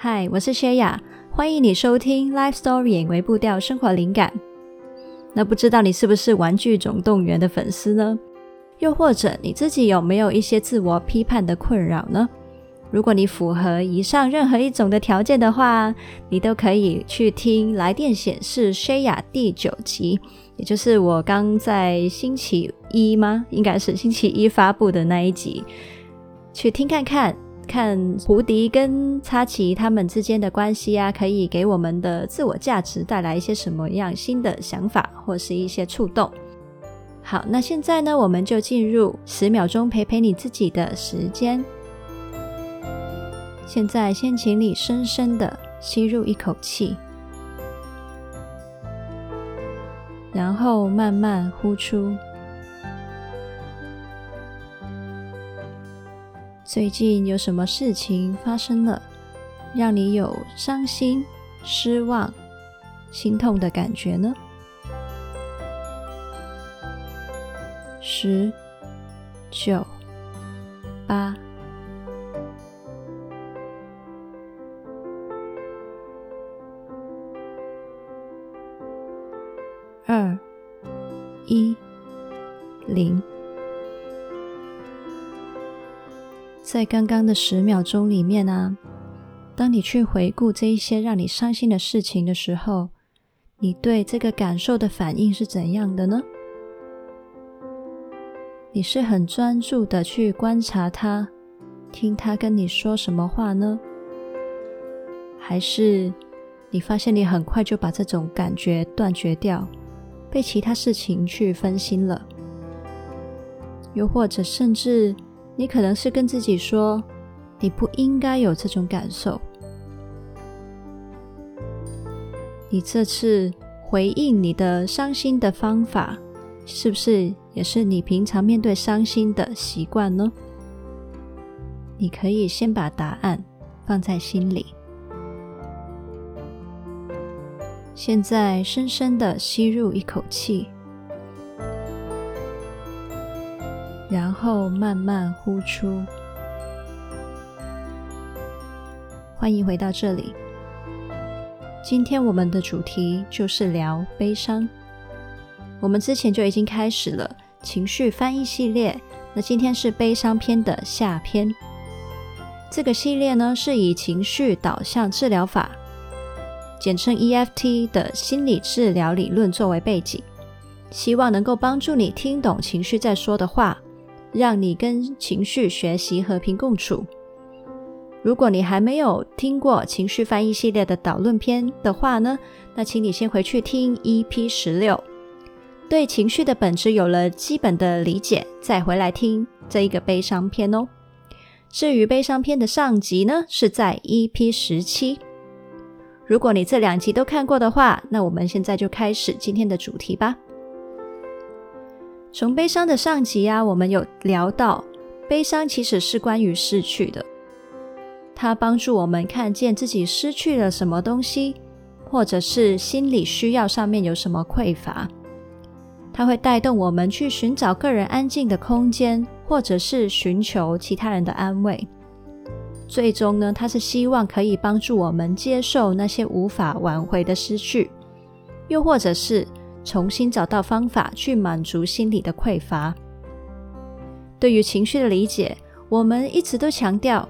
嗨，我是薛雅，欢迎你收听《Life Story》微步调生活灵感。那不知道你是不是《玩具总动员》的粉丝呢？又或者你自己有没有一些自我批判的困扰呢？如果你符合以上任何一种的条件的话，你都可以去听来电显示薛雅第九集，也就是我刚在星期一吗？应该是星期一发布的那一集，去听看看，看胡迪跟擦奇他们之间的关系啊，可以给我们的自我价值带来一些什么样新的想法，或是一些触动。好，那现在呢，我们就进入十秒钟陪陪你自己的时间。现在先请你深深的吸入一口气，然后慢慢呼出。最近有什么事情发生了，让你有伤心、失望、心痛的感觉呢？十、九、八。二一零，在刚刚的十秒钟里面啊，当你去回顾这一些让你伤心的事情的时候，你对这个感受的反应是怎样的呢？你是很专注的去观察他，听他跟你说什么话呢？还是你发现你很快就把这种感觉断绝掉？被其他事情去分心了，又或者甚至你可能是跟自己说，你不应该有这种感受。你这次回应你的伤心的方法，是不是也是你平常面对伤心的习惯呢？你可以先把答案放在心里。现在深深的吸入一口气，然后慢慢呼出。欢迎回到这里。今天我们的主题就是聊悲伤。我们之前就已经开始了情绪翻译系列，那今天是悲伤篇的下篇。这个系列呢，是以情绪导向治疗法。简称 EFT 的心理治疗理论作为背景，希望能够帮助你听懂情绪在说的话，让你跟情绪学习和平共处。如果你还没有听过情绪翻译系列的导论篇的话呢，那请你先回去听 EP 十六，对情绪的本质有了基本的理解，再回来听这一个悲伤篇哦。至于悲伤篇的上集呢，是在 EP 十七。如果你这两集都看过的话，那我们现在就开始今天的主题吧。从悲伤的上集啊，我们有聊到，悲伤其实是关于失去的，它帮助我们看见自己失去了什么东西，或者是心理需要上面有什么匮乏，它会带动我们去寻找个人安静的空间，或者是寻求其他人的安慰。最终呢，他是希望可以帮助我们接受那些无法挽回的失去，又或者是重新找到方法去满足心理的匮乏。对于情绪的理解，我们一直都强调，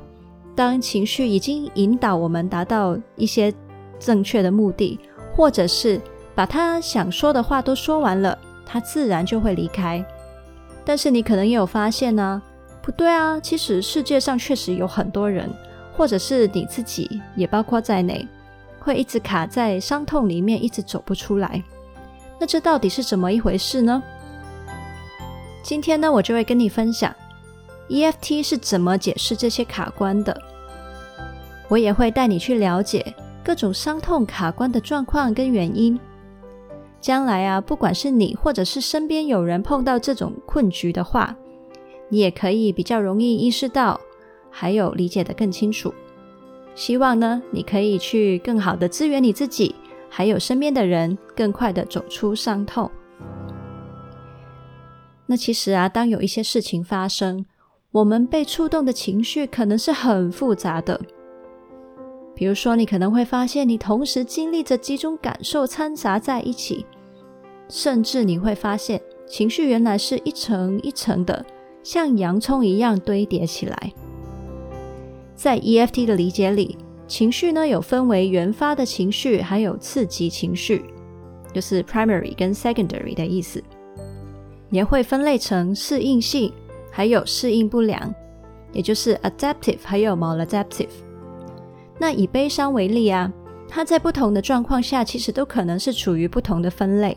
当情绪已经引导我们达到一些正确的目的，或者是把他想说的话都说完了，他自然就会离开。但是你可能也有发现呢？不对啊，其实世界上确实有很多人，或者是你自己也包括在内，会一直卡在伤痛里面，一直走不出来。那这到底是怎么一回事呢？今天呢，我就会跟你分享 EFT 是怎么解释这些卡关的。我也会带你去了解各种伤痛卡关的状况跟原因。将来啊，不管是你或者是身边有人碰到这种困局的话，你也可以比较容易意识到，还有理解得更清楚。希望呢，你可以去更好的支援你自己，还有身边的人，更快的走出伤痛。那其实啊，当有一些事情发生，我们被触动的情绪可能是很复杂的。比如说，你可能会发现，你同时经历着几种感受掺杂在一起，甚至你会发现，情绪原来是一层一层的，像洋葱一样堆叠起来。在 EFT 的理解里，情绪呢有分为原发的情绪，还有次级情绪，就是 primary 跟 secondary 的意思，也会分类成适应性，还有适应不良，也就是 adaptive 还有 maladaptive。那以悲伤为例啊，它在不同的状况下，其实都可能是处于不同的分类，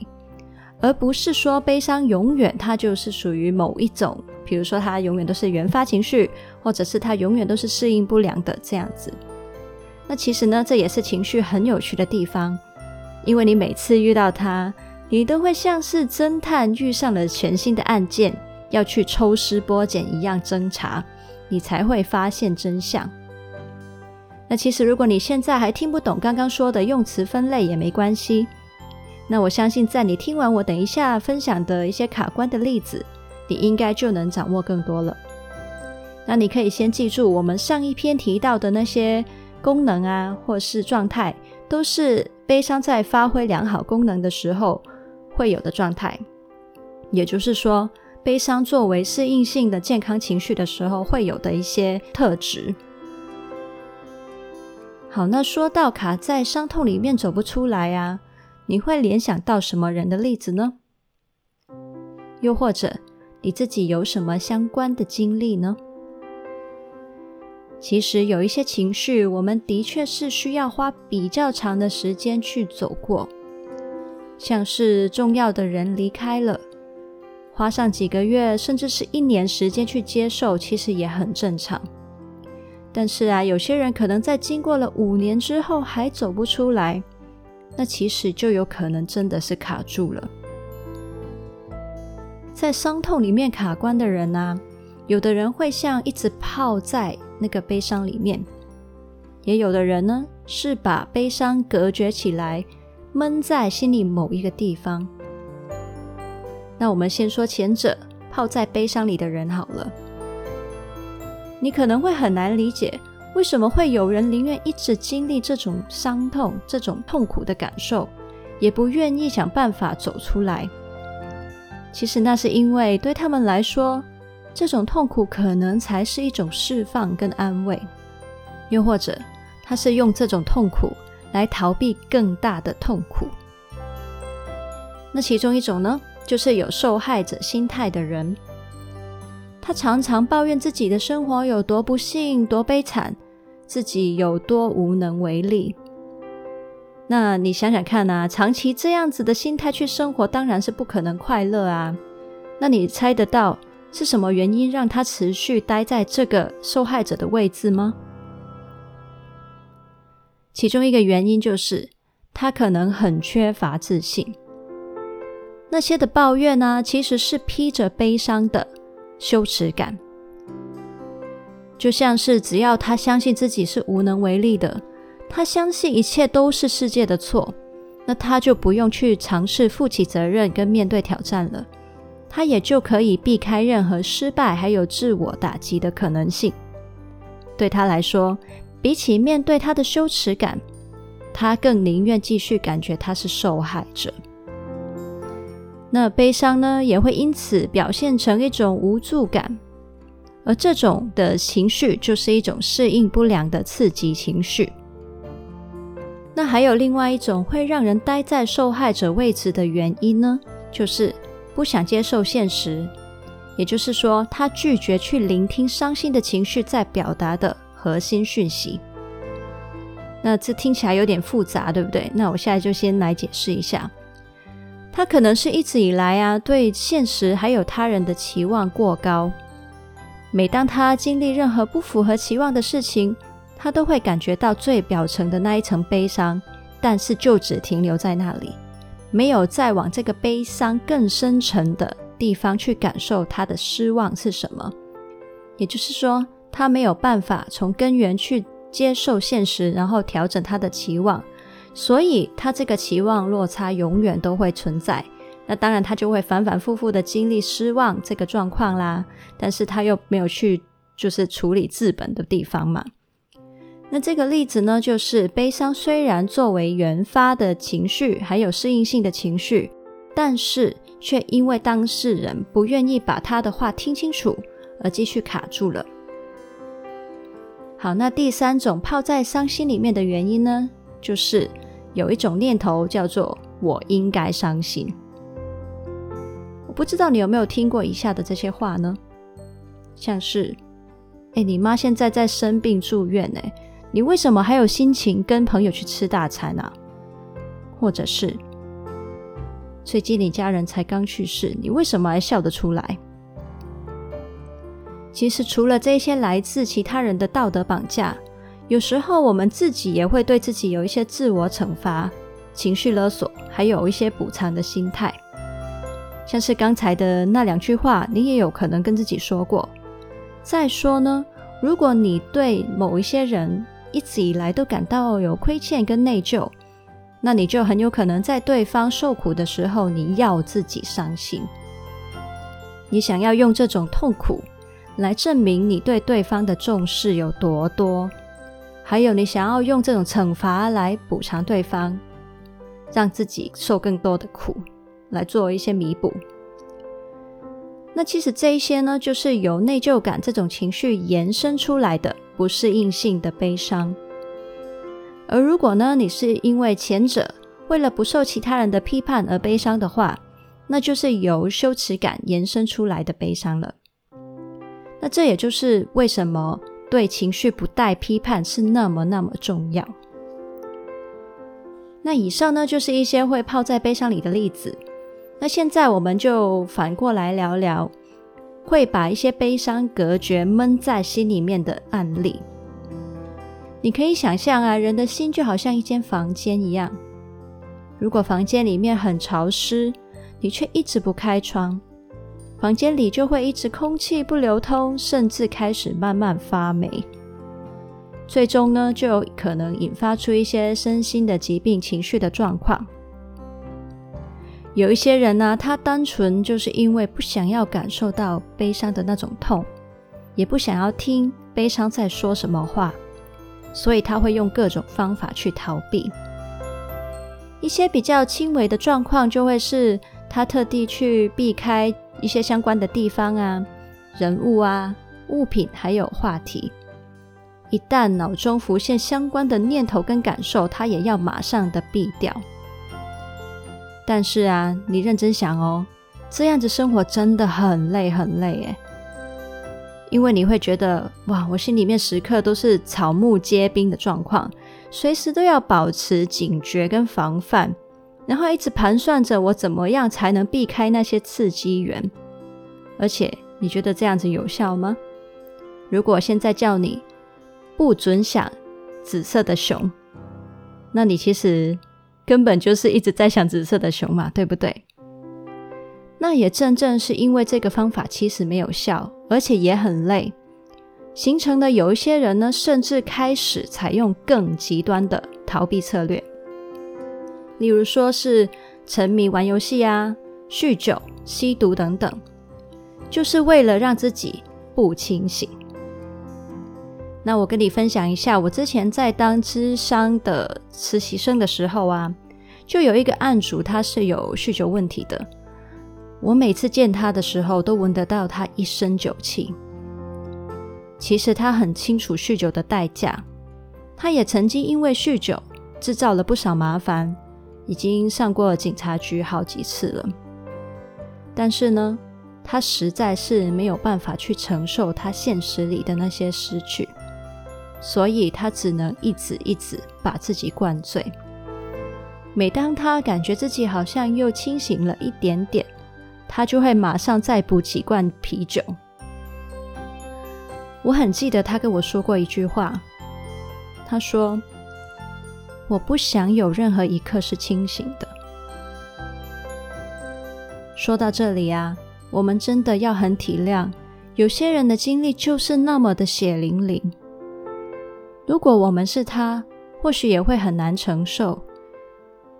而不是说悲伤永远它就是属于某一种，比如说它永远都是原发情绪，或者是它永远都是适应不良的这样子。那其实呢，这也是情绪很有趣的地方，因为你每次遇到它，你都会像是侦探遇上了全新的案件，要去抽丝剥茧一样侦查，你才会发现真相。那其实，如果你现在还听不懂刚刚说的用词分类也没关系。那我相信，在你听完我等一下分享的一些卡关的例子，你应该就能掌握更多了。那你可以先记住，我们上一篇提到的那些功能啊，或是状态，都是悲伤在发挥良好功能的时候会有的状态。也就是说，悲伤作为适应性的健康情绪的时候，会有的一些特质。好，那说到卡在伤痛里面走不出来啊，你会联想到什么人的例子呢？又或者你自己有什么相关的经历呢？其实有一些情绪，我们的确是需要花比较长的时间去走过，像是重要的人离开了，花上几个月甚至是一年时间去接受，其实也很正常。但是啊，有些人可能在经过了五年之后还走不出来，那其实就有可能真的是卡住了。在伤痛里面卡关的人啊，有的人会像一直泡在那个悲伤里面，也有的人呢是把悲伤隔绝起来，闷在心里某一个地方。那我们先说前者，泡在悲伤里的人好了。你可能会很难理解，为什么会有人宁愿一直经历这种伤痛、这种痛苦的感受，也不愿意想办法走出来。其实那是因为对他们来说，这种痛苦可能才是一种释放跟安慰，又或者他是用这种痛苦来逃避更大的痛苦。那其中一种呢，就是有受害者心态的人。他常常抱怨自己的生活有多不幸、多悲惨，自己有多无能为力。那你想想看啊，长期这样子的心态去生活，当然是不可能快乐啊。那你猜得到是什么原因让他持续待在这个受害者的位置吗？其中一个原因就是他可能很缺乏自信。那些的抱怨呢，其实是披着悲伤的。羞耻感，就像是只要他相信自己是无能为力的，他相信一切都是世界的错，那他就不用去尝试负起责任跟面对挑战了，他也就可以避开任何失败还有自我打击的可能性。对他来说，比起面对他的羞耻感，他更宁愿继续感觉他是受害者。那悲伤呢，也会因此表现成一种无助感，而这种的情绪就是一种适应不良的刺激情绪。那还有另外一种会让人待在受害者位置的原因呢，就是不想接受现实，也就是说，他拒绝去聆听伤心的情绪在表达的核心讯息。那这听起来有点复杂，对不对？那我现在就先来解释一下。他可能是一直以来啊，对现实还有他人的期望过高。每当他经历任何不符合期望的事情，他都会感觉到最表层的那一层悲伤，但是就只停留在那里，没有再往这个悲伤更深层的地方去感受他的失望是什么。也就是说，他没有办法从根源去接受现实，然后调整他的期望。所以，他这个期望落差永远都会存在。那当然，他就会反反复复的经历失望这个状况啦。但是他又没有去就是处理治本的地方嘛。那这个例子呢，就是悲伤虽然作为原发的情绪，还有适应性的情绪，但是却因为当事人不愿意把他的话听清楚，而继续卡住了。好，那第三种泡在伤心里面的原因呢，就是有一种念头叫做“我应该伤心”。我不知道你有没有听过以下的这些话呢？像是，哎，你妈现在在生病住院呢。你为什么还有心情跟朋友去吃大餐啊？或者是最近你家人才刚去世，你为什么还笑得出来？其实除了这些来自其他人的道德绑架，有时候我们自己也会对自己有一些自我惩罚、情绪勒索，还有一些补偿的心态。像是刚才的那两句话，你也有可能跟自己说过。再说呢，如果你对某一些人，一直以来都感到有亏欠跟内疚，那你就很有可能在对方受苦的时候，你要自己伤心。你想要用这种痛苦来证明你对对方的重视有多多，还有你想要用这种惩罚来补偿对方，让自己受更多的苦，来做一些弥补。那其实这一些呢，就是由内疚感这种情绪延伸出来的。不适应性的悲伤，而如果呢，你是因为前者为了不受其他人的批判而悲伤的话，那就是由羞耻感延伸出来的悲伤了。那这也就是为什么对情绪不带批判是那么那么重要。那以上呢，就是一些会泡在悲伤里的例子。那现在我们就反过来聊聊。会把一些悲伤隔绝、闷在心里面的案例，你可以想象啊，人的心就好像一间房间一样。如果房间里面很潮湿，你却一直不开窗，房间里就会一直空气不流通，甚至开始慢慢发霉。最终呢，就有可能引发出一些身心的疾病、情绪的状况。有一些人呢，他单纯就是因为不想要感受到悲伤的那种痛，也不想要听悲伤在说什么话，所以他会用各种方法去逃避。一些比较轻微的状况，就会是他特地去避开一些相关的地方啊、人物啊、物品，还有话题。一旦脑中浮现相关的念头跟感受，他也要马上的避掉。但是啊，你认真想哦，这样子生活真的很累很累诶，因为你会觉得哇，我心里面时刻都是草木皆兵的状况，随时都要保持警觉跟防范，然后一直盘算着我怎么样才能避开那些刺激源。而且你觉得这样子有效吗？如果现在叫你不准想紫色的熊，那你其实。根本就是一直在想紫色的熊嘛，对不对？那也正正是因为这个方法其实没有效，而且也很累，形成的有一些人呢，甚至开始采用更极端的逃避策略，例如说是沉迷玩游戏啊、酗酒、吸毒等等，就是为了让自己不清醒。那我跟你分享一下，我之前在当咨商的实习生的时候啊，就有一个案主，他是有酗酒问题的。我每次见他的时候，都闻得到他一身酒气。其实他很清楚酗酒的代价，他也曾经因为酗酒制造了不少麻烦，已经上过警察局好几次了。但是呢，他实在是没有办法去承受他现实里的那些失去。所以他只能一直一直把自己灌醉。每当他感觉自己好像又清醒了一点点，他就会马上再补几罐啤酒。我很记得他跟我说过一句话，他说：“我不想有任何一刻是清醒的。”说到这里啊，我们真的要很体谅，有些人的经历就是那么的血淋淋。如果我们是他，或许也会很难承受，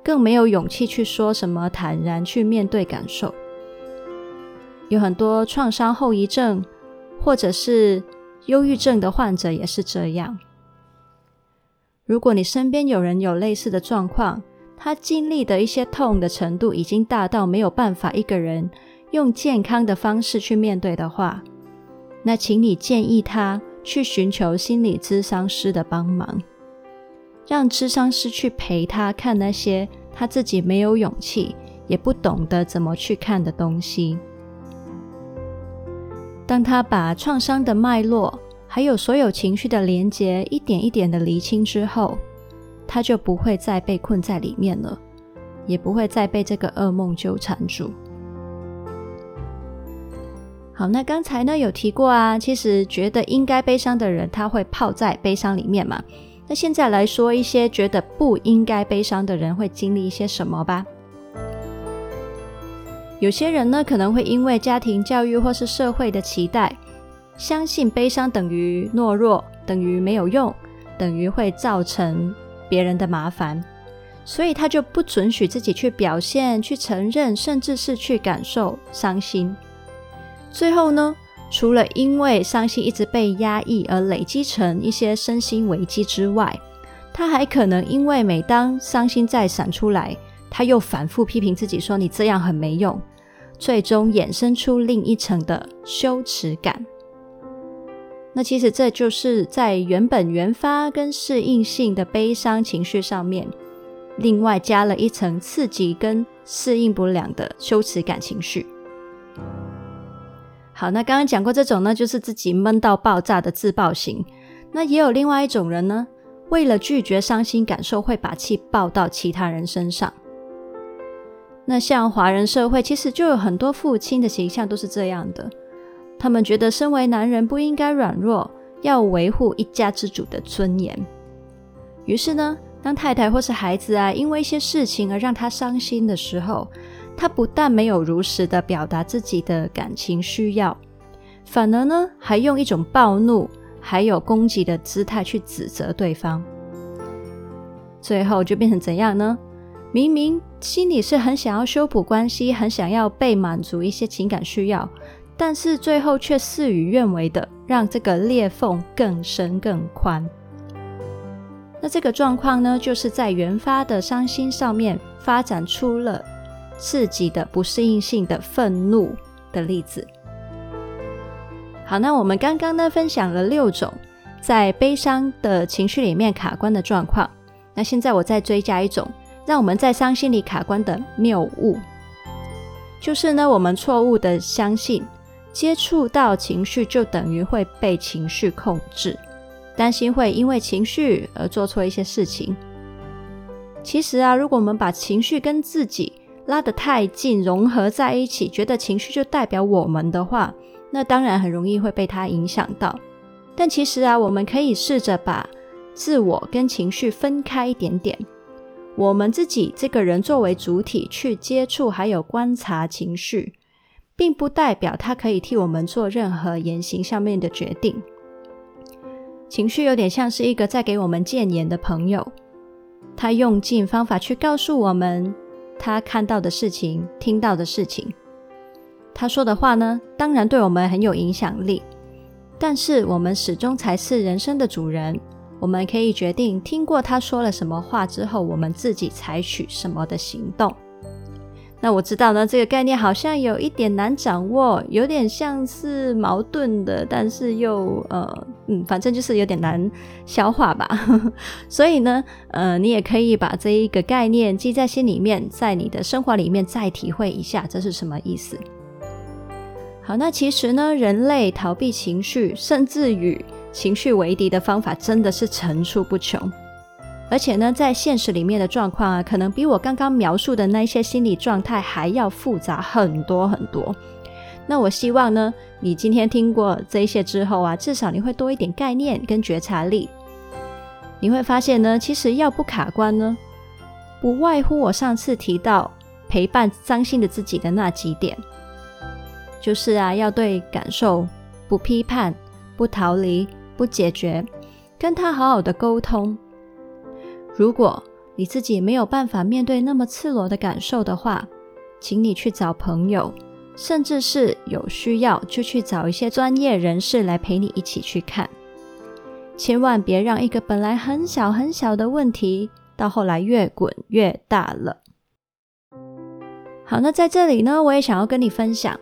更没有勇气去说什么，坦然去面对感受。有很多创伤后遗症或者是忧郁症的患者也是这样。如果你身边有人有类似的状况，他经历的一些痛的程度已经大到没有办法一个人用健康的方式去面对的话，那请你建议他去寻求心理咨商师的帮忙，让咨商师去陪他看那些他自己没有勇气也不懂得怎么去看的东西。当他把创伤的脉络，还有所有情绪的连结，一点一点的厘清之后，他就不会再被困在里面了，也不会再被这个噩梦纠缠住。好，那刚才呢有提过啊，其实觉得应该悲伤的人，他会泡在悲伤里面嘛。那现在来说一些觉得不应该悲伤的人会经历一些什么吧。有些人呢可能会因为家庭教育或是社会的期待。相信悲伤等于懦弱，等于没有用，等于会造成别人的麻烦，所以他就不准许自己去表现、去承认，甚至是去感受伤心。最后呢，除了因为伤心一直被压抑而累积成一些身心危机之外，他还可能因为每当伤心再闪出来，他又反复批评自己说：“你这样很没用。”最终衍生出另一层的羞耻感。那其实这就是在原本原发跟适应性的悲伤情绪上面，另外加了一层刺激跟适应不良的羞耻感情绪。好，那刚刚讲过这种呢，就是自己闷到爆炸的自爆型。那也有另外一种人呢，为了拒绝伤心感受，会把气爆到其他人身上。那像华人社会，其实就有很多父亲的形象都是这样的。他们觉得身为男人不应该软弱，要维护一家之主的尊严。于是呢，当太太或是孩子啊，因为一些事情而让他伤心的时候，他不但没有如实的表达自己的感情需要，反而呢，还用一种暴怒还有攻击的姿态去指责对方。最后就变成怎样呢？明明心里是很想要修补关系，很想要被满足一些情感需要。但是最后却事与愿违的，让这个裂缝更深更宽。那这个状况呢，就是在原发的伤心上面发展出了刺激的不适应性的愤怒的例子。好，那我们刚刚呢分享了六种在悲伤的情绪里面卡关的状况。那现在我再追加一种，让我们在伤心里卡关的谬误，就是呢，我们错误的相信。接触到情绪就等于会被情绪控制，担心会因为情绪而做错一些事情。其实啊，如果我们把情绪跟自己拉得太近，融合在一起，觉得情绪就代表我们的话，那当然很容易会被它影响到。但其实啊，我们可以试着把自我跟情绪分开一点点，我们自己这个人作为主体去接触还有观察情绪。并不代表他可以替我们做任何言行上面的决定。情绪有点像是一个在给我们建言的朋友，他用尽方法去告诉我们他看到的事情、听到的事情。他说的话呢，当然对我们很有影响力，但是我们始终才是人生的主人。我们可以决定听过他说了什么话之后，我们自己采取什么的行动。那我知道呢，这个概念好像有一点难掌握，有点像是矛盾的，但是又呃嗯，反正就是有点难消化吧。所以呢，呃，你也可以把这一个概念记在心里面，在你的生活里面再体会一下，这是什么意思。好，那其实呢，人类逃避情绪，甚至与情绪为敌的方法，真的是层出不穷。而且呢，在现实里面的状况啊，可能比我刚刚描述的那些心理状态还要复杂很多很多。那我希望呢，你今天听过这些之后啊，至少你会多一点概念跟觉察力。你会发现呢，其实要不卡关呢，不外乎我上次提到陪伴伤心的自己的那几点，就是啊，要对感受不批判、不逃离、不解决，跟他好好的沟通。如果你自己没有办法面对那么赤裸的感受的话，请你去找朋友，甚至是有需要就去找一些专业人士来陪你一起去看。千万别让一个本来很小很小的问题，到后来越滚越大了。好，那在这里呢，我也想要跟你分享，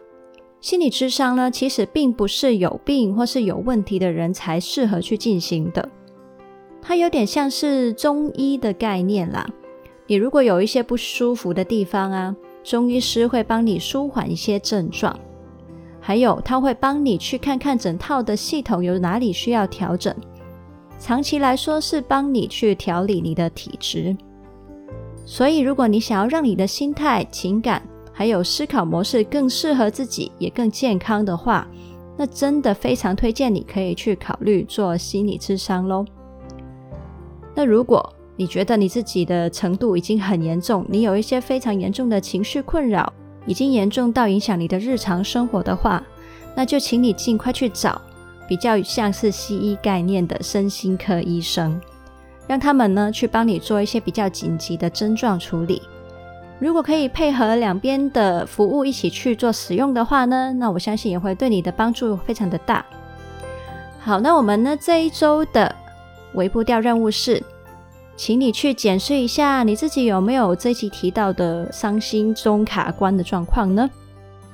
心理智商呢，其实并不是有病或是有问题的人才适合去进行的。它有点像是中医的概念啦。你如果有一些不舒服的地方啊，中医师会帮你舒缓一些症状，还有他会帮你去看看整套的系统有哪里需要调整。长期来说是帮你去调理你的体质，所以如果你想要让你的心态、情感还有思考模式更适合自己，也更健康的话，那真的非常推荐你可以去考虑做心理智商喽。那如果你觉得你自己的程度已经很严重，你有一些非常严重的情绪困扰，已经严重到影响你的日常生活的话，那就请你尽快去找。比较像是西医概念的身心科医生，让他们呢去帮你做一些比较紧急的症状处理。如果可以配合两边的服务一起去做使用的话呢，那我相信也会对你的帮助非常的大。好，那我们呢这一周的微步调任务是，请你去检视一下你自己有没有这一集提到的伤心中卡关的状况呢？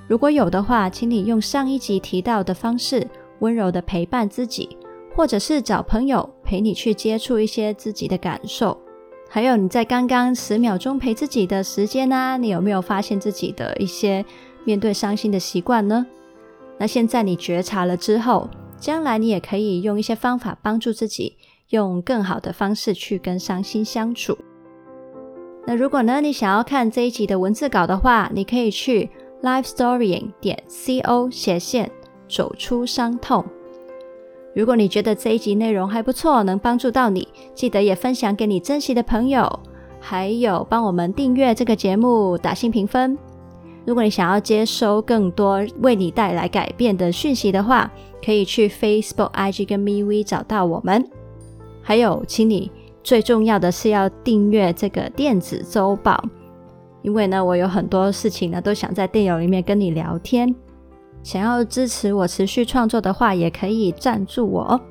如果有的话，请你用上一集提到的方式。温柔的陪伴自己，或者是找朋友陪你去接触一些自己的感受。还有你在刚刚十秒钟陪自己的时间啊，你有没有发现自己的一些面对伤心的习惯呢？那现在你觉察了之后，将来你也可以用一些方法帮助自己，用更好的方式去跟伤心相处。那如果呢，你想要看这一集的文字稿的话，你可以去 lifestorying 点 co 斜线。走出伤痛。如果你觉得这一集内容还不错，能帮助到你，记得也分享给你珍惜的朋友，还有帮我们订阅这个节目，打星评分。如果你想要接收更多为你带来改变的讯息的话，可以去 Facebook、IG 跟 MeWe 找到我们。还有，请你最重要的是要订阅这个电子周报，因为呢，我有很多事情呢，都想在电邮里面跟你聊天。想要支持我持续创作的话，也可以赞助我哦。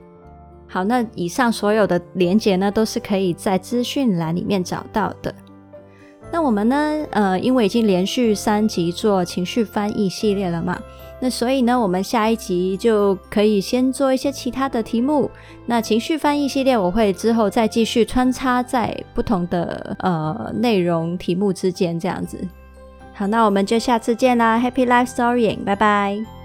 好，那以上所有的连结呢，都是可以在资讯栏里面找到的。那我们呢，呃，因为已经连续三集做情绪翻译系列了嘛，那所以呢，我们下一集就可以先做一些其他的题目。那情绪翻译系列，我会之后再继续穿插在不同的呃内容题目之间，这样子。好，那我们就下次见啦！Happy Life Storying，拜拜。